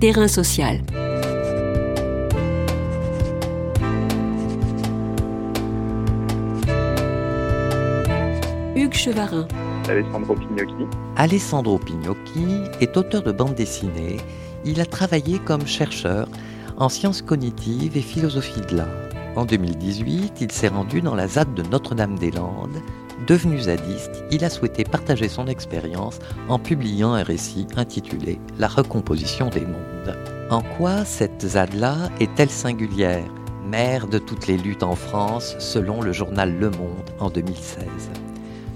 Terrain social. Hugues Chevarin. Alessandro Pignocchi. Alessandro Pignocchi est auteur de bande dessinée. Il a travaillé comme chercheur en sciences cognitives et philosophie de l'art. En 2018, il s'est rendu dans la ZAD de Notre-Dame-des-Landes. Devenu zadiste, il a souhaité partager son expérience en publiant un récit intitulé La recomposition des mondes. En quoi cette ZAD-là est-elle singulière Mère de toutes les luttes en France, selon le journal Le Monde en 2016.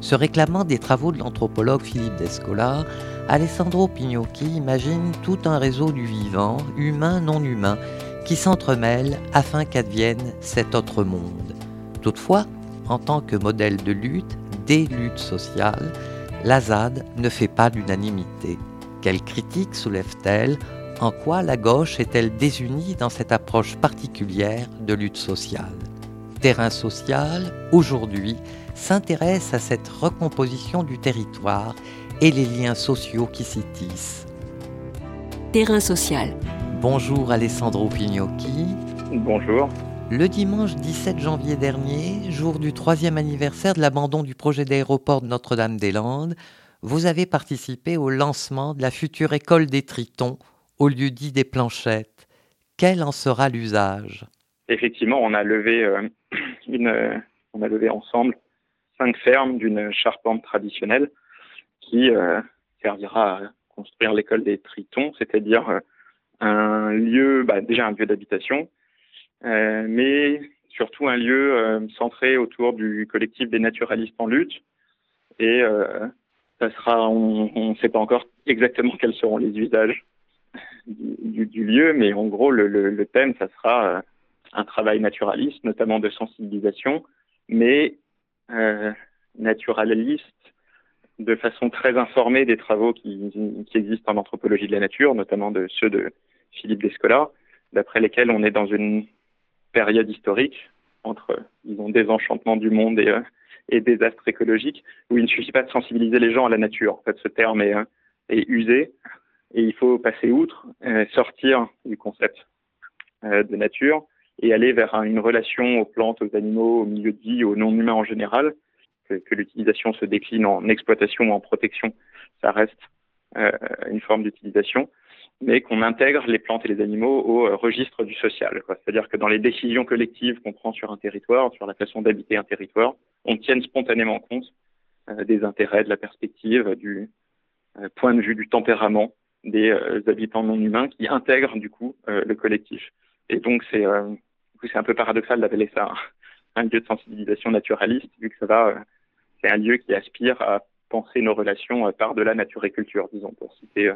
Se réclamant des travaux de l'anthropologue Philippe Descola, Alessandro Pignocchi imagine tout un réseau du vivant, humain, non humain, qui s'entremêle afin qu'advienne cet autre monde. Toutefois, en tant que modèle de lutte, des luttes sociales, la ZAD ne fait pas l'unanimité. Quelle critique soulève-t-elle? En quoi la gauche est-elle désunie dans cette approche particulière de lutte sociale? Terrain social, aujourd'hui, s'intéresse à cette recomposition du territoire et les liens sociaux qui s'y tissent. Terrain social. Bonjour Alessandro Pignocchi. Bonjour. Le dimanche 17 janvier dernier, jour du troisième anniversaire de l'abandon du projet d'aéroport de Notre-Dame-des-Landes, vous avez participé au lancement de la future école des Tritons au lieu dit des Planchettes. Quel en sera l'usage? Effectivement, on a levé euh, euh, on a levé ensemble cinq fermes d'une charpente traditionnelle qui euh, servira à construire l'école des Tritons, c'est-à-dire un lieu, bah, déjà un lieu d'habitation, mais surtout un lieu centré autour du collectif des naturalistes en lutte. Et ça sera, on ne sait pas encore exactement quels seront les usages du, du, lieu, mais en gros, le, le, le thème, ça sera un travail naturaliste, notamment de sensibilisation, mais euh, naturaliste de façon très informée des travaux qui, qui, existent en anthropologie de la nature, notamment de ceux de Philippe Descola, d'après lesquels on est dans une période historique entre, disons, désenchantement du monde et, euh, et désastre écologique, où il ne suffit pas de sensibiliser les gens à la nature. En fait, ce terme est, euh, usé et il faut passer outre, euh, sortir du concept de nature et aller vers une relation aux plantes, aux animaux, au milieu de vie, aux non-humains en général, que, l'utilisation se décline en exploitation ou en protection, ça reste une forme d'utilisation, mais qu'on intègre les plantes et les animaux au euh, registre du social. C'est-à-dire que dans les décisions collectives qu'on prend sur un territoire, sur la façon d'habiter un territoire, on tienne spontanément compte euh, des intérêts, de la perspective, du euh, point de vue, du tempérament des habitants non humains qui intègrent du coup le collectif. Et donc c'est c'est un peu paradoxal d'appeler ça un, lieu de sensibilisation naturaliste, vu que ça va, c'est un lieu qui aspire à penser nos relations par de la nature et culture, disons, pour citer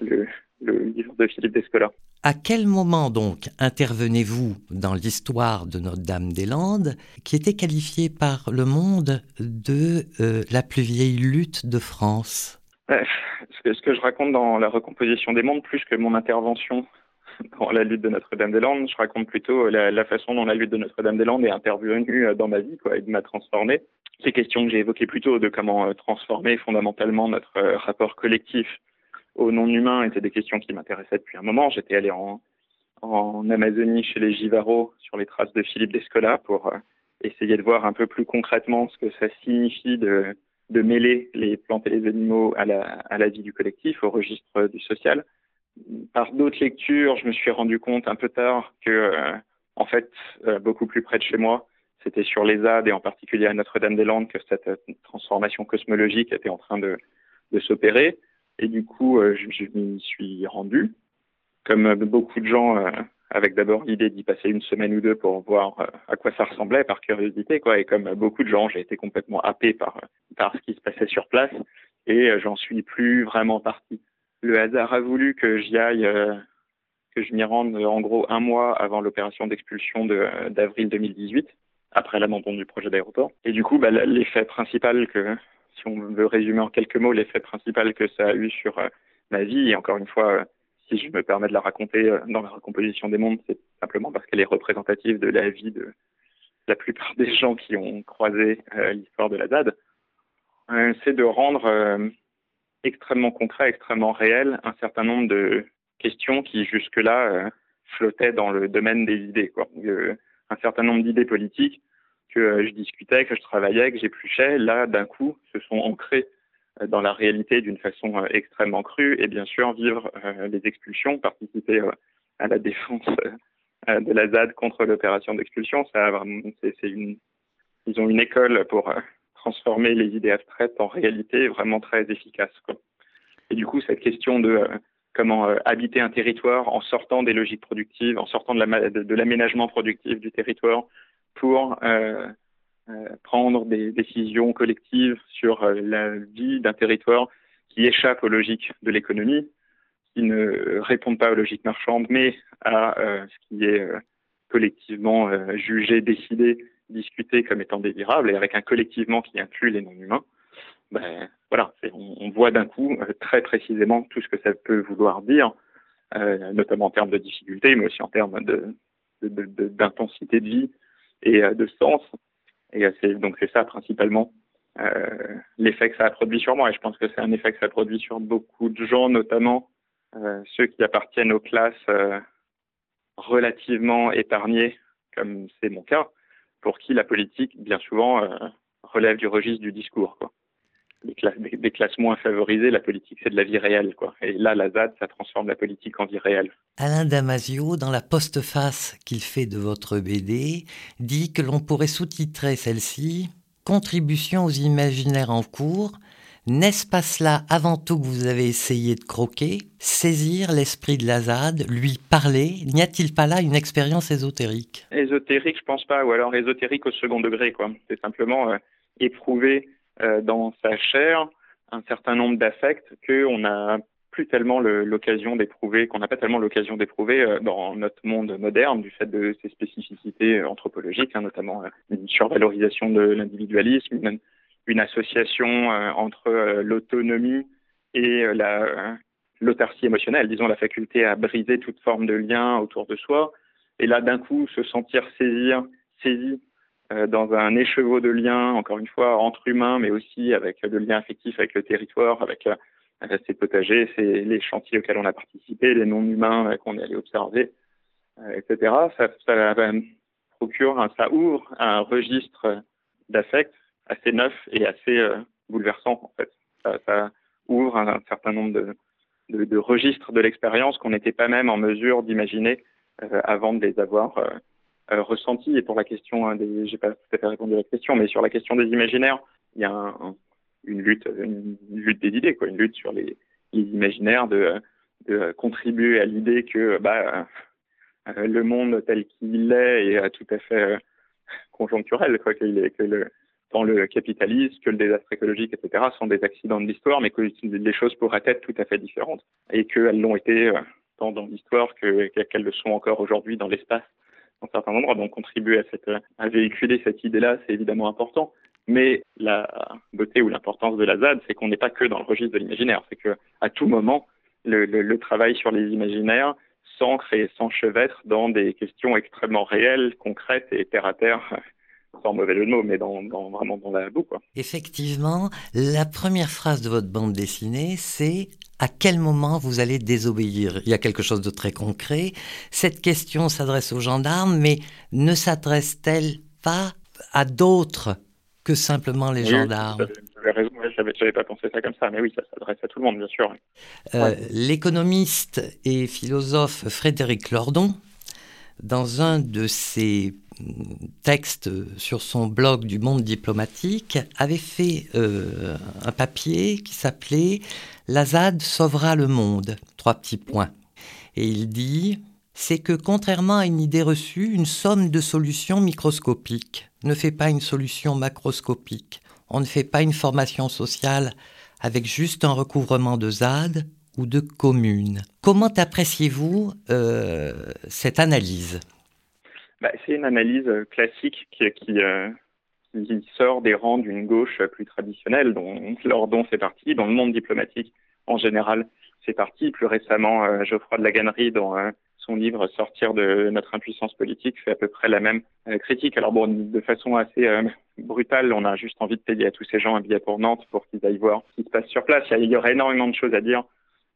le, le livre de Philippe Descola. À quel moment donc intervenez-vous dans l'histoire de Notre-Dame-des-Landes, qui était qualifiée par le monde de euh, la plus vieille lutte de France? Ce que, ce que je raconte dans la recomposition des mondes, plus que mon intervention dans la lutte de Notre-Dame-des-Landes. Je raconte plutôt la, la, façon dont la lutte de Notre-Dame-des-Landes est intervenue dans ma vie, quoi, et m'a transformé. Ces questions que j'ai évoquées plus tôt de comment transformer fondamentalement notre rapport collectif au non-humain étaient des questions qui m'intéressaient depuis un moment. J'étais allé en, en Amazonie chez les Jivaro sur les traces de Philippe Descola pour essayer de voir un peu plus concrètement ce que ça signifie de, de mêler les plantes et les animaux à la, à la vie du collectif, au registre du social par d'autres lectures, je me suis rendu compte un peu tard que, euh, en fait, euh, beaucoup plus près de chez moi, c'était sur les ZAD et en particulier à Notre-Dame-des-Landes que cette euh, transformation cosmologique était en train de, de s'opérer. Et du coup, euh, je, je m'y suis rendu, comme beaucoup de gens, euh, avec d'abord l'idée d'y passer une semaine ou deux pour voir à quoi ça ressemblait par curiosité, quoi. Et comme beaucoup de gens, j'ai été complètement happé par, par ce qui se passait sur place et j'en suis plus vraiment parti le hasard a voulu que j'y aille, euh, que je m'y rende en gros un mois avant l'opération d'expulsion d'avril 2018, après l'abandon du projet d'aéroport. Et du coup, bah, l'effet principal que, si on veut résumer en quelques mots, l'effet principal que ça a eu sur euh, ma vie, et encore une fois, euh, si je me permets de la raconter euh, dans la recomposition des mondes, c'est simplement parce qu'elle est représentative de la vie de la plupart des gens qui ont croisé l'histoire de la ZAD, c'est de rendre extrêmement concret, extrêmement réel, un certain nombre de, question qui jusque-là flottait dans le domaine des idées. Quoi. un certain nombre d'idées politiques que je discutais, que je travaillais, que j'épluchais, là, d'un coup, se sont ancrées dans la réalité d'une façon extrêmement crue. Et bien sûr, vivre les expulsions, participer à la défense de la ZAD contre l'opération d'expulsion, ça, c'est une, ils ont une école pour transformer les idées abstraites en réalité vraiment très efficace. Et du coup, cette question de euh, comment euh, habiter un territoire en sortant des logiques productives, en sortant de l'aménagement productif du territoire pour euh, prendre des décisions collectives sur la vie d'un territoire qui échappe aux logiques de l'économie, qui ne répondent pas aux logiques marchandes, mais à ce qui est collectivement jugé, décidé discuté comme étant désirable et avec un collectivement qui inclut les non-humains, ben, voilà, on, voit d'un coup euh, très précisément tout ce que ça peut vouloir dire, euh, notamment en termes de difficultés, mais aussi en termes d'intensité de, vie et euh, de sens. Et c'est, donc c'est ça principalement l'effet que ça a produit sur moi. Et je pense que c'est un effet que ça produit sur beaucoup de gens, notamment ceux qui appartiennent aux classes relativement épargnées, comme c'est mon cas, pour qui la politique, bien souvent, euh, relève du registre du discours. Quoi. Des, classes, moins favorisées, la politique, c'est de la vie réelle. Quoi. Et là, la ZAD, ça transforme la politique en vie réelle. Alain Damasio, dans la postface qu'il fait de votre BD, dit que l'on pourrait sous-titrer celle-ci Contribution aux imaginaires en cours, n'est-ce pas cela avant tout que vous avez essayé de croquer, saisir l'esprit de Lazade, lui parler N'y a-t-il pas là une expérience ésotérique? Ésotérique, je pense pas, ou alors ésotérique au second degré, quoi. C'est simplement euh, éprouver euh, dans sa chair un certain nombre d'affects qu'on n'a plus tellement l'occasion d'éprouver, qu'on n'a pas tellement l'occasion d'éprouver euh, dans notre monde moderne du fait de ses spécificités anthropologiques, hein, notamment une survalorisation de l'individualisme, une association euh, entre euh, l'autonomie et euh, la l'autarcie émotionnelle, disons la faculté à briser toute forme de lien autour de soi, et là d'un coup se sentir saisir, saisi dans un écheveau de liens, encore une fois, entre humains, mais aussi avec le lien affectif avec le territoire, avec ses potagers, c'est les chantiers auxquels on a participé, les non-humains qu'on est allé observer, etc. Ça, ça procure, ça ouvre un registre d'affect assez neuf et assez euh, bouleversant en fait. Ça, ça ouvre un, certain nombre de, de, de registres de l'expérience qu'on n'était pas même en mesure d'imaginer euh, avant de les avoir euh, euh, ressentis. Et pour la question hein, des, j'ai pas tout à fait répondu à la question, mais sur la question des imaginaires, il y a un, une lutte, une, lutte des idées, quoi, une lutte sur les, imaginaires de, de contribuer à l'idée que bah, le monde tel qu'il est est tout à fait conjoncturel, quoi, que le, tant le capitalisme que le désastre écologique, etc., sont des accidents de l'histoire, mais que les choses pourraient être tout à fait différentes et qu'elles l'ont été euh, tant dans l'histoire qu'elles le sont encore aujourd'hui dans l'espace certains endroits. Donc contribuer à, cette, à véhiculer cette idée-là, c'est évidemment important. Mais la beauté ou l'importance de la ZAD, c'est qu'on n'est pas que dans le registre de l'imaginaire. C'est que à tout moment, le, le, le, travail sur les imaginaires s'ancre et s'enchevêtre dans des questions extrêmement réelles, concrètes et terre à terre sans mauvais jeu de mots, mais dans, vraiment dans la boue. Quoi. Effectivement, la première phrase de votre bande dessinée, c'est à quel moment vous allez désobéir? Il y a quelque chose de très concret. Cette question s'adresse aux gendarmes, mais ne s'adresse-t-elle pas à d'autres que simplement les gendarmes? raison, je n'avais pas pensé ça comme ça, mais oui, ça s'adresse à tout le monde, bien sûr. Euh, l'économiste et philosophe Frédéric Lordon, dans un de ses texte sur son blog du monde diplomatique, avait fait euh, un papier qui s'appelait La ZAD sauvera le monde. Trois petits points. Et il dit c'est que contrairement à une idée reçue, une somme de solutions microscopiques ne fait pas une solution macroscopique. On ne fait pas une formation sociale avec juste un recouvrement de ZAD ou de communes. Comment appréciez-vous euh, cette analyse? Bah, c'est une analyse euh, classique qui, qui, euh, qui sort des rangs d'une gauche plus traditionnelle, dont Lordon fait partie, dans le monde diplomatique en général c'est parti. Plus récemment, euh, Geoffroy de la Gannerie, dans euh, son livre Sortir de notre impuissance politique, fait à peu près la même critique. Alors bon, de façon assez brutale, on a juste envie de payer à tous ces gens un billet pour Nantes pour qu'ils aillent voir ce qui se passe sur place. Il y, aurait énormément de choses à dire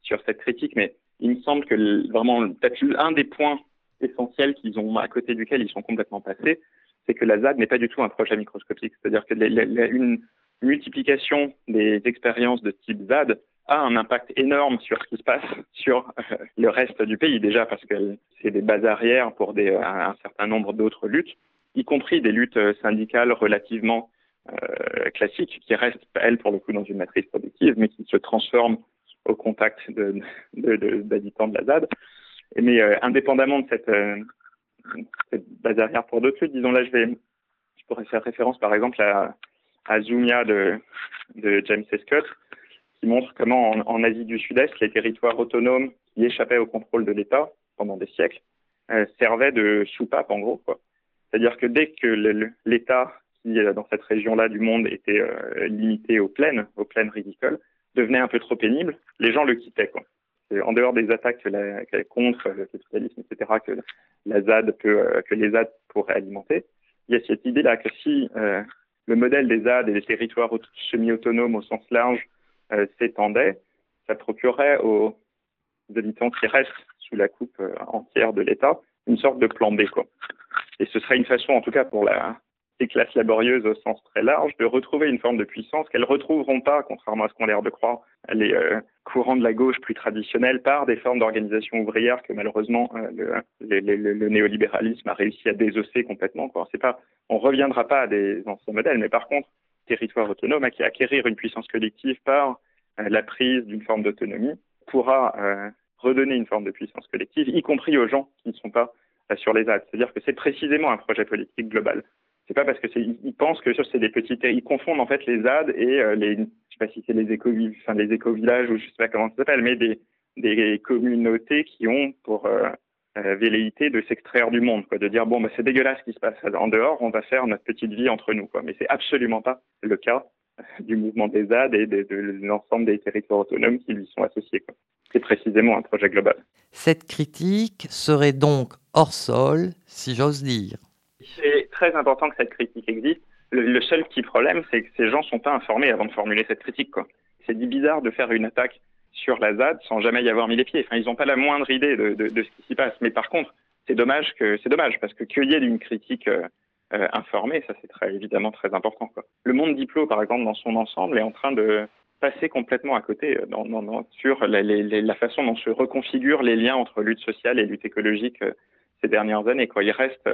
sur cette critique, mais il me semble que vraiment, peut-être un des points essentiels qu'ils ont, à côté duquel ils sont complètement passés, c'est que la ZAD n'est pas du tout un projet microscopique. C'est-à-dire que une multiplication des expériences de type ZAD a un impact énorme sur ce qui se passe sur euh, le reste du pays, déjà parce que c'est des bases arrières pour des, un certain nombre d'autres luttes, y compris des luttes syndicales relativement euh, classiques, qui restent, elles, pour le coup, dans une matrice productive, mais qui se transforment au contact d'habitants de, la ZAD. Mais euh, indépendamment de cette, euh, cette, base arrière pour d'autres luttes, disons là, je vais, je pourrais faire référence par exemple à, à Zumia de, de James Scott, qui montre comment en, Asie du Sud-Est, les territoires autonomes qui échappaient au contrôle de l'État pendant des siècles euh, servaient de soupape en gros. C'est-à-dire que dès que l'État qui dans cette région-là du monde était euh, limité aux plaines, aux plaines ridicoles, devenait un peu trop pénible, les gens le quittaient. Quoi en dehors des attaques contre le capitalisme, etc., euh, que les ZAD pourraient alimenter, il y a cette idée-là que si euh, le modèle des ZAD et des territoires semi-autonomes au sens large euh, s'étendait, ça procurerait aux habitants qui restent sous la coupe entière de l'État une sorte de plan B. Et ce serait une façon, en tout cas pour la, les classes laborieuses au sens très large, de retrouver une forme de puissance qu'elles retrouveront pas, contrairement à ce qu'on a l'air de croire, les euh, courants de la gauche plus traditionnels, par des formes d'organisation ouvrière que malheureusement euh, le, néolibéralisme a réussi à désosser complètement. Quoi. C'est pas, on reviendra pas à des anciens modèles, mais par contre, territoire autonome, qui acquérir une puissance collective par euh, la prise d'une forme d'autonomie, pourra redonner une forme de puissance collective, y compris aux gens qui ne sont pas sur les aides. C'est-à-dire que c'est précisément un projet politique global c'est pas parce que ils pensent que c'est des petites, ils confondent en fait les ZAD et euh, les, je sais pas si c'est les éco, enfin les éco-villages ou je sais pas comment ça s'appelle, mais des, communautés qui ont pour euh, euh, velléité de s'extraire du monde, quoi, de dire bon bah c'est dégueulasse ce qui se passe en dehors, on va faire notre petite vie entre nous, quoi. Mais c'est absolument pas le cas du mouvement des ZAD et de, l'ensemble des territoires autonomes qui lui sont associés. C'est précisément un projet global. Cette critique serait donc hors sol, si j'ose dire très important que cette critique existe. Le, seul petit problème, c'est que ces gens sont pas informés avant de formuler cette critique. C'est bizarre de faire une attaque sur la ZAD sans jamais y avoir mis les pieds. Ils n'ont pas la moindre idée de, ce qui s'y passe. Mais par contre, c'est dommage parce que qu'il y ait une critique euh, euh, informée, ça c'est évidemment très important. Le monde diplôme, par exemple, dans son ensemble, est en train de passer complètement à côté euh, sur la, façon dont se reconfigurent les liens entre lutte sociale et lutte écologique ces dernières années. Il reste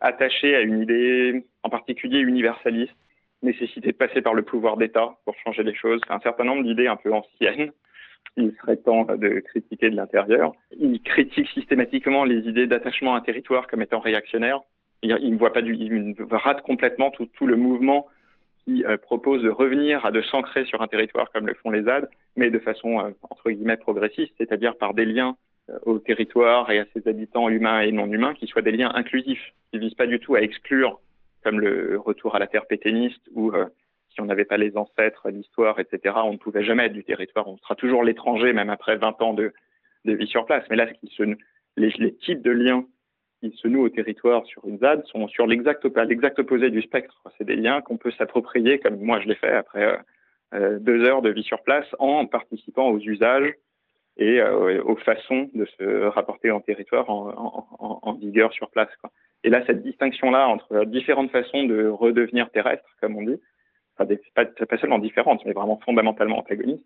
attaché à une idée en particulier universaliste, nécessité de passer par le pouvoir d'État pour changer les choses, un certain nombre d'idées un peu anciennes il serait temps de critiquer de l'intérieur. Il critique systématiquement les idées d'attachement à un territoire comme étant réactionnaires. Il, ne voit pas du, il rate complètement tout, tout le mouvement qui euh, propose de revenir à de s'ancrer sur un territoire comme le font les ZAD, mais de façon euh, entre guillemets progressiste, c'est-à-dire par des liens euh, au territoire et à ses habitants humains et non humains qui soient des liens inclusifs, qui ne visent pas du tout à exclure, comme le retour à la terre péténiste, où euh, si on n'avait pas les ancêtres, l'histoire, etc., on ne pouvait jamais être du territoire. On sera toujours l'étranger, même après 20 ans de, de, vie sur place. Mais là, ce qui se, les, les, types de liens qui se nouent au territoire sur une ZAD sont sur l'exact opposé du spectre. C'est des liens qu'on peut s'approprier, comme moi je l'ai fait après euh, euh deux heures de vie sur place, en participant aux usages et euh, aux façons de se rapporter en territoire en, vigueur sur place. Et là, cette distinction-là entre différentes façons de redevenir terrestre, comme on dit, enfin, pas, pas seulement différentes, mais vraiment fondamentalement antagonistes,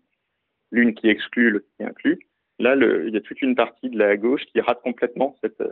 l'une qui exclut, l'autre qui inclut, là, il y a toute une partie de la gauche qui rate complètement cette,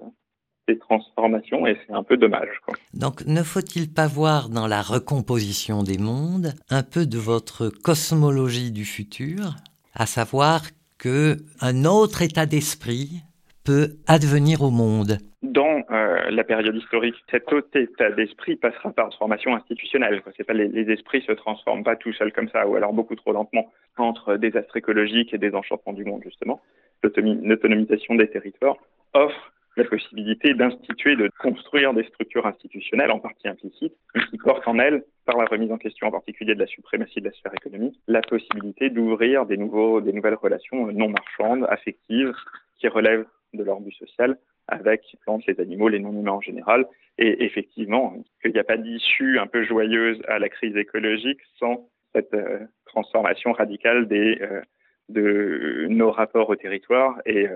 ces transformations et c'est un peu dommage. Donc, ne faut-il pas voir dans la recomposition des mondes un peu de votre cosmologie du futur, à savoir qu'un autre état d'esprit peut advenir au monde Dans euh, la période historique, cet autre état d'esprit passera par transformation institutionnelle. Pas les, les, esprits se transforment pas tout seuls comme ça, ou alors beaucoup trop lentement, entre désastres écologiques et désenchantement du monde, justement. L'autonomisation des territoires offre la possibilité d'instituer, de construire des structures institutionnelles, en partie implicites, qui portent en elles, par la remise en question en particulier de la suprématie de la sphère économique, la possibilité d'ouvrir des, nouveaux, des nouvelles relations non marchandes, affectives, qui relèvent de leur but social avec les animaux, les non-humains en général. Et effectivement, qu'il n'y a pas d'issue un peu joyeuse à la crise écologique sans cette euh, transformation radicale des, euh, de nos rapports au territoire et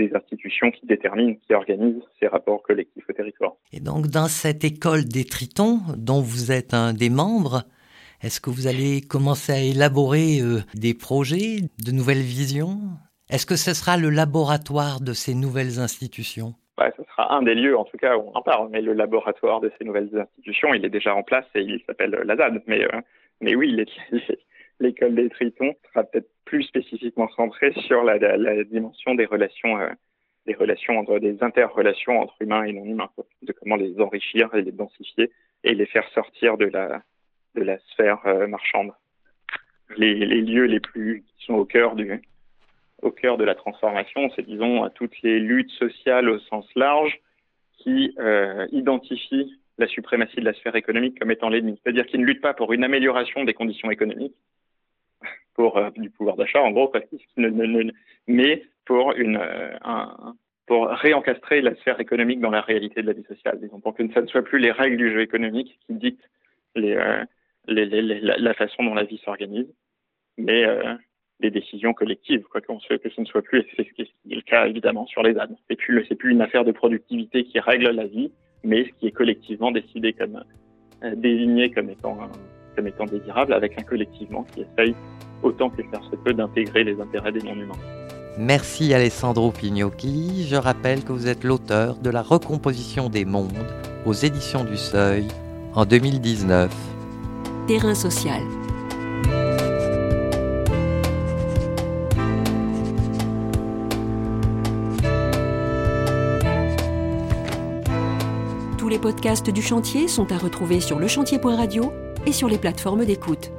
des institutions qui déterminent, qui organisent ces rapports collectifs au territoire. Et donc dans cette école des Tritons, dont vous êtes un des membres, est-ce que vous allez commencer à élaborer euh, des projets, de nouvelles visions? Est-ce que ce sera le laboratoire de ces nouvelles institutions? Ouais, Ce sera un des lieux, en tout cas, où on en parle. Mais le laboratoire de ces nouvelles institutions, il est déjà en place et il s'appelle l'AZAD. Mais, euh, mais oui, l'école des Tritons sera peut-être plus spécifiquement centrée sur la, dimension des relations. Euh, des relations entre des interrelations entre humains et non humains, de comment les enrichir et les densifier et les faire sortir de la sphère euh, marchande. Les, lieux les plus qui sont au cœur du au cœur de la transformation, c'est disons toutes les luttes sociales au sens large qui euh, identifient la suprématie de la sphère économique comme étant l'ennemi. C'est-à-dire qu'ils ne luttent pas pour une amélioration des conditions économiques, pour euh, du pouvoir d'achat en gros, mais pour réencastrer la sphère économique dans la réalité de la vie sociale, disons, pour que ça ne soit plus les règles du jeu économique qui dictent les, la, façon dont la vie s'organise, mais euh, des décisions collectives, quoi que ce ne soit plus, c'est ce qui est le cas évidemment sur les ânes. C'est plus, plus une affaire de productivité qui règle la vie, mais ce qui est collectivement décidé comme euh, désigné comme étant comme étant désirable, avec un collectivement qui essaye autant que faire se peut d'intégrer les intérêts des non-humains. Merci Alessandro Pignocchi. Je rappelle que vous êtes l'auteur de La recomposition des mondes aux éditions du Seuil en 2019 terrain social. Tous les podcasts du chantier sont à retrouver sur lechantier.radio sur les plateformes d'écoute.